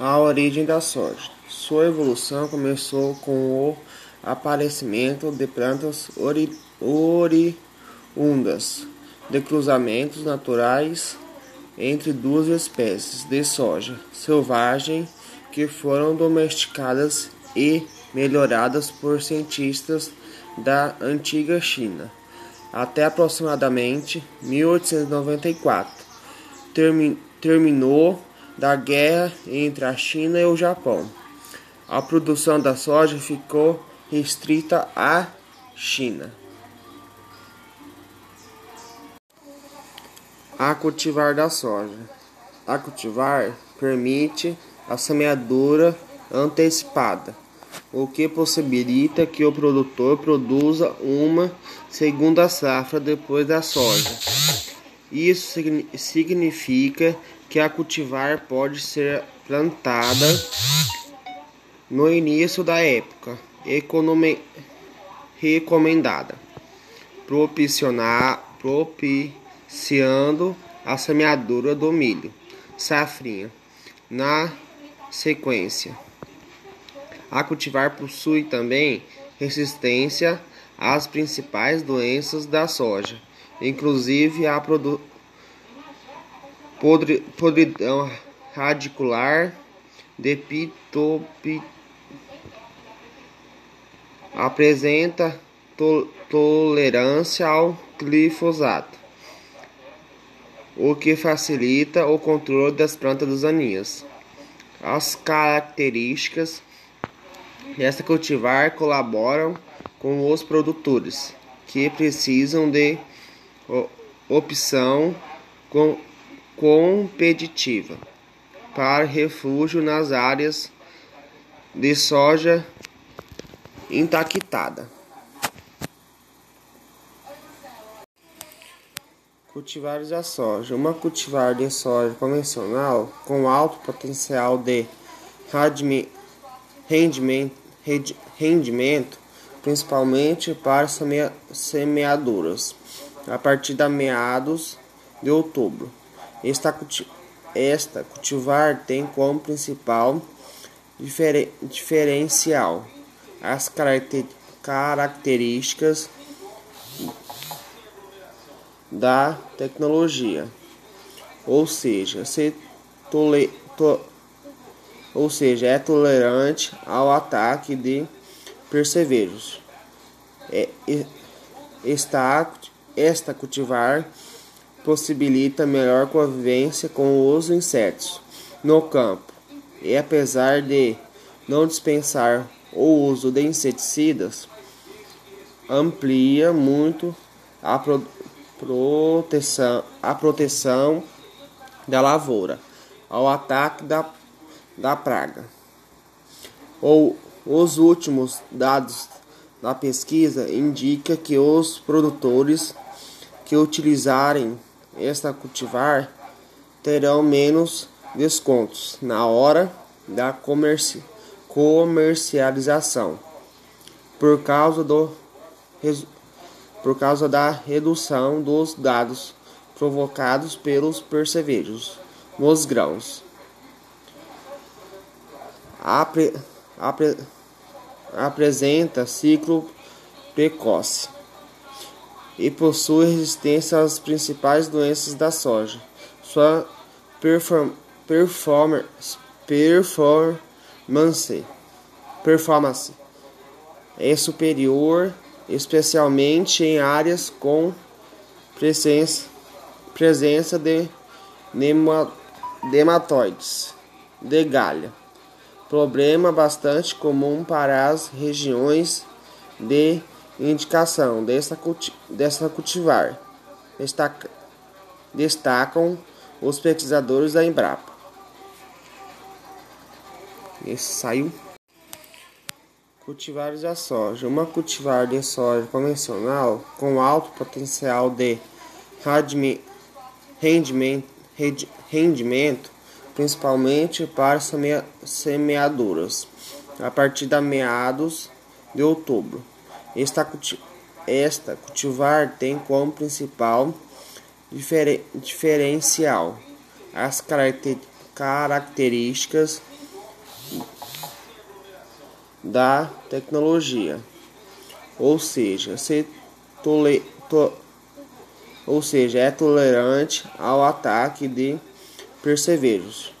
A origem da soja. Sua evolução começou com o aparecimento de plantas ori oriundas de cruzamentos naturais entre duas espécies de soja selvagem que foram domesticadas e melhoradas por cientistas da antiga China até aproximadamente 1894. Termi terminou da guerra entre a China e o Japão. A produção da soja ficou restrita à China. A cultivar da soja. A cultivar permite a semeadura antecipada, o que possibilita que o produtor produza uma segunda safra depois da soja. Isso significa que a cultivar pode ser plantada no início da época recomendada, propiciar, propiciando a semeadura do milho safrinha. Na sequência, a cultivar possui também resistência às principais doenças da soja, inclusive a produ podre, podridão radicular, depitopi, apresenta to, tolerância ao glifosato, o que facilita o controle das plantas daninhas. As características desta cultivar colaboram com os produtores que precisam de opção com competitiva para refúgio nas áreas de soja intactada. Cultivares da soja. Uma cultivar de soja convencional com alto potencial de rendimento, rendimento principalmente para semeaduras, a partir de meados de outubro. Esta, esta cultivar tem como principal diferen, diferencial as caracter, características da tecnologia, ou seja, se tole, to, ou seja, é tolerante ao ataque de percevejos. É, esta, esta cultivar possibilita melhor convivência com os insetos no campo e apesar de não dispensar o uso de inseticidas, amplia muito a pro proteção, a proteção da lavoura ao ataque da, da praga. Ou os últimos dados da pesquisa indicam que os produtores que utilizarem esta cultivar terão menos descontos na hora da comerci comercialização por causa do por causa da redução dos dados provocados pelos percevejos nos grãos. Apre, apre, apresenta ciclo precoce e possui resistência às principais doenças da soja. Sua perform, performance, performance, performance é superior, especialmente em áreas com presença, presença de nematóides de galha. Problema bastante comum para as regiões de indicação desta, culti desta cultivar. Destaca destacam os pesquisadores da Embrapa. Esse saiu. Cultivares da soja. Uma cultivar de soja convencional com alto potencial de rendimento, rendimento principalmente para semeaduras, a partir de meados de outubro. Esta, esta cultivar tem como principal diferencial as características da tecnologia, ou seja, se tole, to, ou seja, é tolerante ao ataque de percevejos.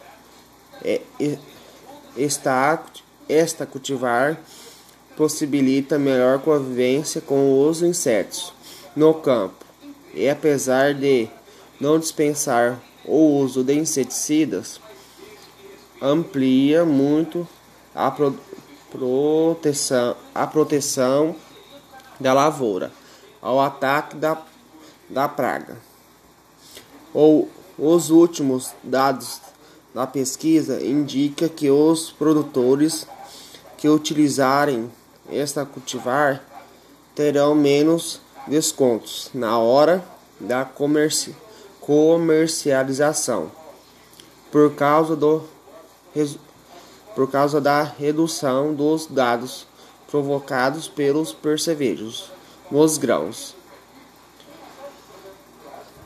É, esta, esta cultivar possibilita melhor convivência com os insetos no campo e apesar de não dispensar o uso de inseticidas, amplia muito a pro proteção, a proteção da lavoura ao ataque da, da praga. Ou os últimos dados da pesquisa indicam que os produtores que utilizarem esta cultivar terão menos descontos na hora da comerci comercialização por causa do por causa da redução dos dados provocados pelos percevejos nos grãos.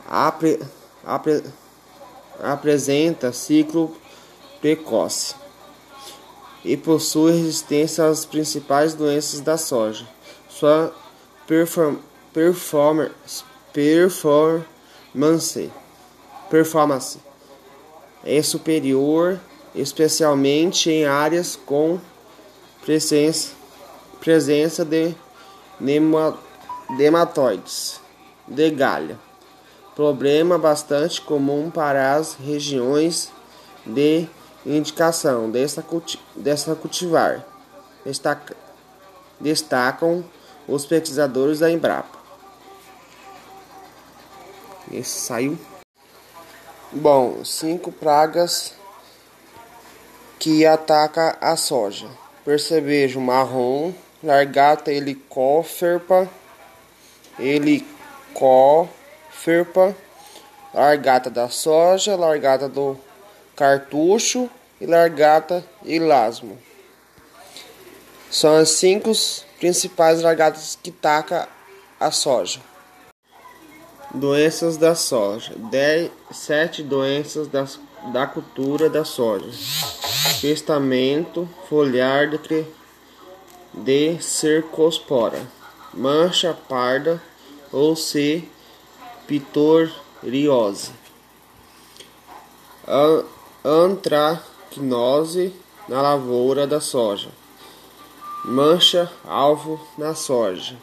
Apre, apre, apresenta ciclo precoce e possui resistência às principais doenças da soja. Sua perform, performance, performance, performance é superior especialmente em áreas com presença, presença de nematóides de galha, problema bastante comum para as regiões de indicação desta, culti desta cultivar. Destaca, destacam os pesquisadores da Embrapa. Esse saiu. Bom, cinco pragas que ataca a soja. Percevejo marrom, largata helicóferpa, helicóferpa, largata da soja, largata do cartucho e largata elasmo. São as cinco principais largatas que taca a soja. Doenças da soja. Dez, sete doenças das, da cultura da soja testamento foliar de, de cercospora, mancha parda ou C. pitoriose, antracnose na lavoura da soja, mancha alvo na soja,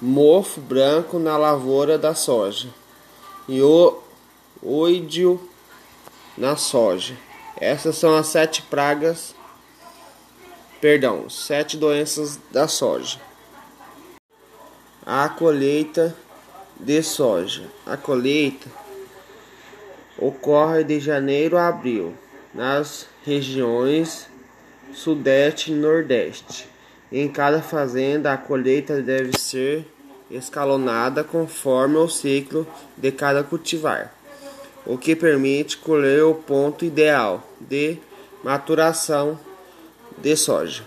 mofo branco na lavoura da soja e o oídio na soja. Essas são as sete pragas, perdão, sete doenças da soja. A colheita de soja. A colheita ocorre de janeiro a abril nas regiões sudeste e nordeste. Em cada fazenda, a colheita deve ser escalonada conforme o ciclo de cada cultivar o que permite colher o ponto ideal de maturação de soja.